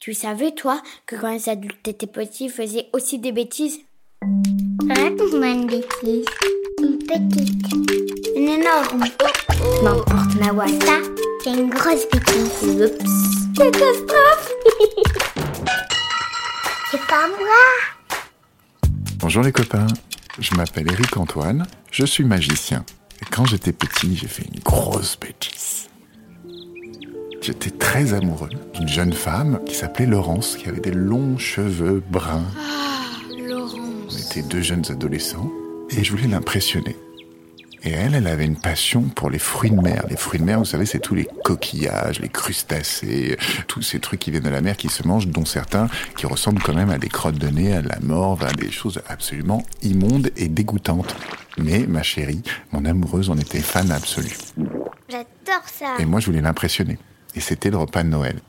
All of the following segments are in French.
Tu savais, toi, que quand les adultes étaient petits, ils faisaient aussi des bêtises? Raconte-moi une bêtise. Une petite. Une énorme. N'importe, Nawa. Ça, c'est une grosse bêtise. Oups. Catastrophe C'est pas moi. Bonjour les copains, je m'appelle Eric Antoine, je suis magicien. Et quand j'étais petit, j'ai fait une grosse bêtise. J'étais très amoureux d'une jeune femme qui s'appelait Laurence, qui avait des longs cheveux bruns. On Laurence. était deux jeunes adolescents et je voulais l'impressionner. Et elle, elle avait une passion pour les fruits de mer. Les fruits de mer, vous savez, c'est tous les coquillages, les crustacés, tous ces trucs qui viennent de la mer, qui se mangent, dont certains qui ressemblent quand même à des crottes de nez, à de la morve, à des choses absolument immondes et dégoûtantes. Mais ma chérie, mon amoureuse, en était fan absolue. J'adore ça. Et moi, je voulais l'impressionner. Et c'était le repas de Noël.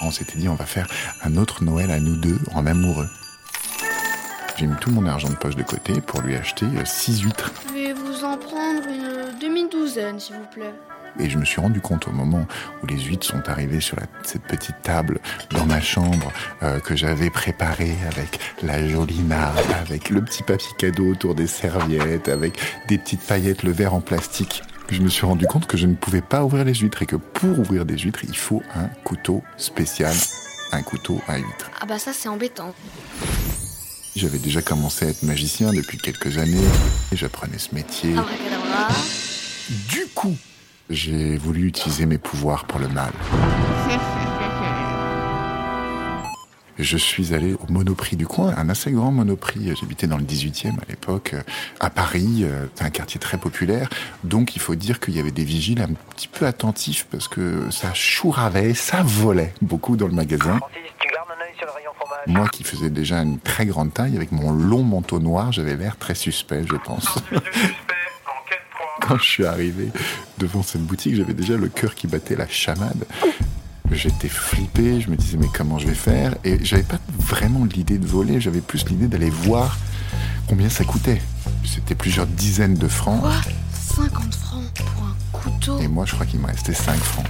On s'était dit, on va faire un autre Noël à nous deux, en amoureux. J'ai mis tout mon argent de poche de côté pour lui acheter euh, six huîtres. Je vais vous en prendre une demi-douzaine, s'il vous plaît. Et je me suis rendu compte au moment où les huîtres sont arrivées sur la- cette petite table dans ma chambre euh, que j'avais préparée avec la jolie nappe, avec le petit papier cadeau autour des serviettes, avec des petites paillettes, le verre en plastique. Je me suis rendu compte que je ne pouvais pas ouvrir les huîtres et que pour ouvrir des huîtres, il faut un couteau spécial, un couteau à huîtres. Ah bah ça c'est embêtant. J'avais déjà commencé à être magicien depuis quelques années et j'apprenais ce métier. Abracadabra. Du coup, j'ai voulu utiliser mes pouvoirs pour le mal. Je suis allé au Monoprix du coin, un assez grand Monoprix. J'habitais dans le 18e à l'époque, euh, à Paris. euh, C'est un quartier très populaire. Donc il faut dire qu'il y avait des vigiles un petit peu attentifs parce que ça chouravait, ça volait beaucoup dans le magasin. Moi qui faisais déjà une très grande taille, avec mon long manteau noir, j'avais l'air très suspect, je pense. Suspect, enquête 3. Quand je suis arrivé devant cette boutique, j'avais déjà le cœur qui battait la chamade. J'étais flippé, je me disais mais comment je vais faire? Et j'avais pas vraiment l'idée de voler, j'avais plus l'idée d'aller voir combien ça coûtait. C'était plusieurs dizaines de francs. Quoi? 50 francs pour un couteau? Et moi, je crois qu'il me restait 5 francs.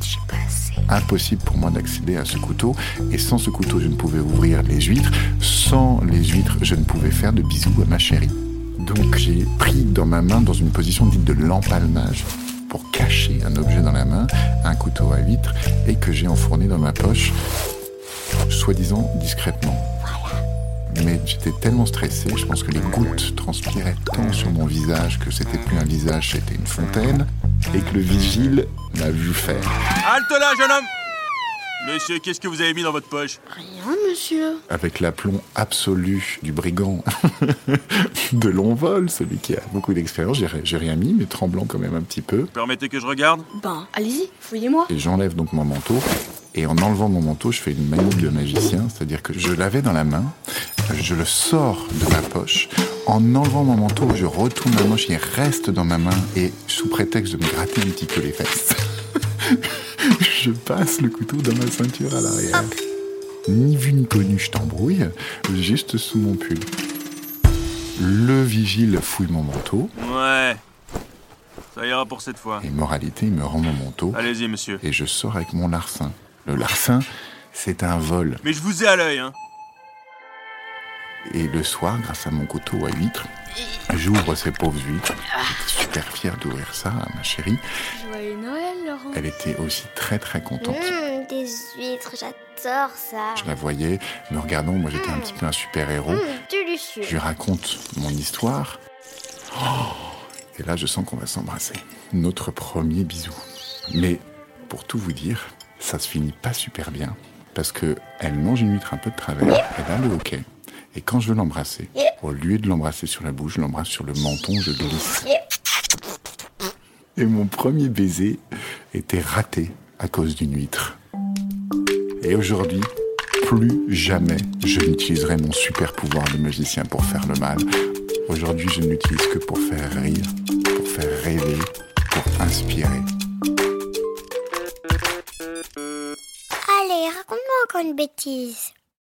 J'ai pas assez. Impossible pour moi d'accéder à ce couteau. Et sans ce couteau, je ne pouvais ouvrir les huîtres. Sans les huîtres, je ne pouvais faire de bisous à ma chérie. Donc j'ai pris dans ma main, dans une position dite de l'empalmage, pour cacher un objet dans la main, un couteau à huîtres, et que j'ai enfourné dans ma poche, soi-disant discrètement. Mais j'étais tellement stressé, je pense que les gouttes transpiraient tant sur mon visage que c'était plus un visage, c'était une fontaine, et que le vigile m'a vu faire. Halte là, jeune homme Monsieur, qu'est-ce que vous avez mis dans votre poche? Rien, monsieur. avec l'aplomb absolu du brigand de long vol, celui qui a beaucoup d'expérience. J'ai rien mis, mais tremblant quand même un petit peu. Permettez que je regarde? Ben, allez-y, fouillez-moi. Et j'enlève donc mon manteau. Et en enlevant mon manteau, je fais une manip de magicien, c'est-à-dire que je l'avais dans la main, je le sors de ma poche. En enlevant mon manteau, je retourne la manche, il reste dans ma main, et sous prétexte de me gratter un petit peu les fesses, je passe le couteau dans ma ceinture à l'arrière. Ni vu ni connu, je t'embrouille, juste sous mon pull. Le vigile fouille mon manteau, Ouais. Ça ira pour cette fois. et moralité, il me rend mon manteau, Allez-y, monsieur. et je sors avec mon larcin. Le larcin, c'est un vol. Mais je vous ai à l'œil, hein. Et le soir, grâce à mon couteau à huîtres, j'ouvre ces pauvres huîtres. J'étais super fier d'ouvrir ça à ma chérie. Joyeux Noël, Laurent. Elle était aussi très très contente. Mmh, des huîtres, j'adore ça. Je la voyais me regardant, moi j'étais un petit peu un super-héros. Mmh, Je délicieux. lui raconte mon histoire. Oh et là, je sens qu'on va s'embrasser. Notre premier bisou. Mais pour tout vous dire, ça se finit pas super bien. Parce que elle mange une huître un peu de travers, elle a le hoquet. Et quand je veux l'embrasser, au lieu de l'embrasser sur la bouche, je l'embrasse sur le menton, je glisse. Et mon premier baiser était raté à cause d'une huître. Et aujourd'hui, plus jamais je n'utiliserai mon super pouvoir de magicien pour faire le mal. Aujourd'hui, je ne l'utilise que pour faire rire, pour faire rêver, pour inspirer. Allez, raconte-moi encore une bêtise.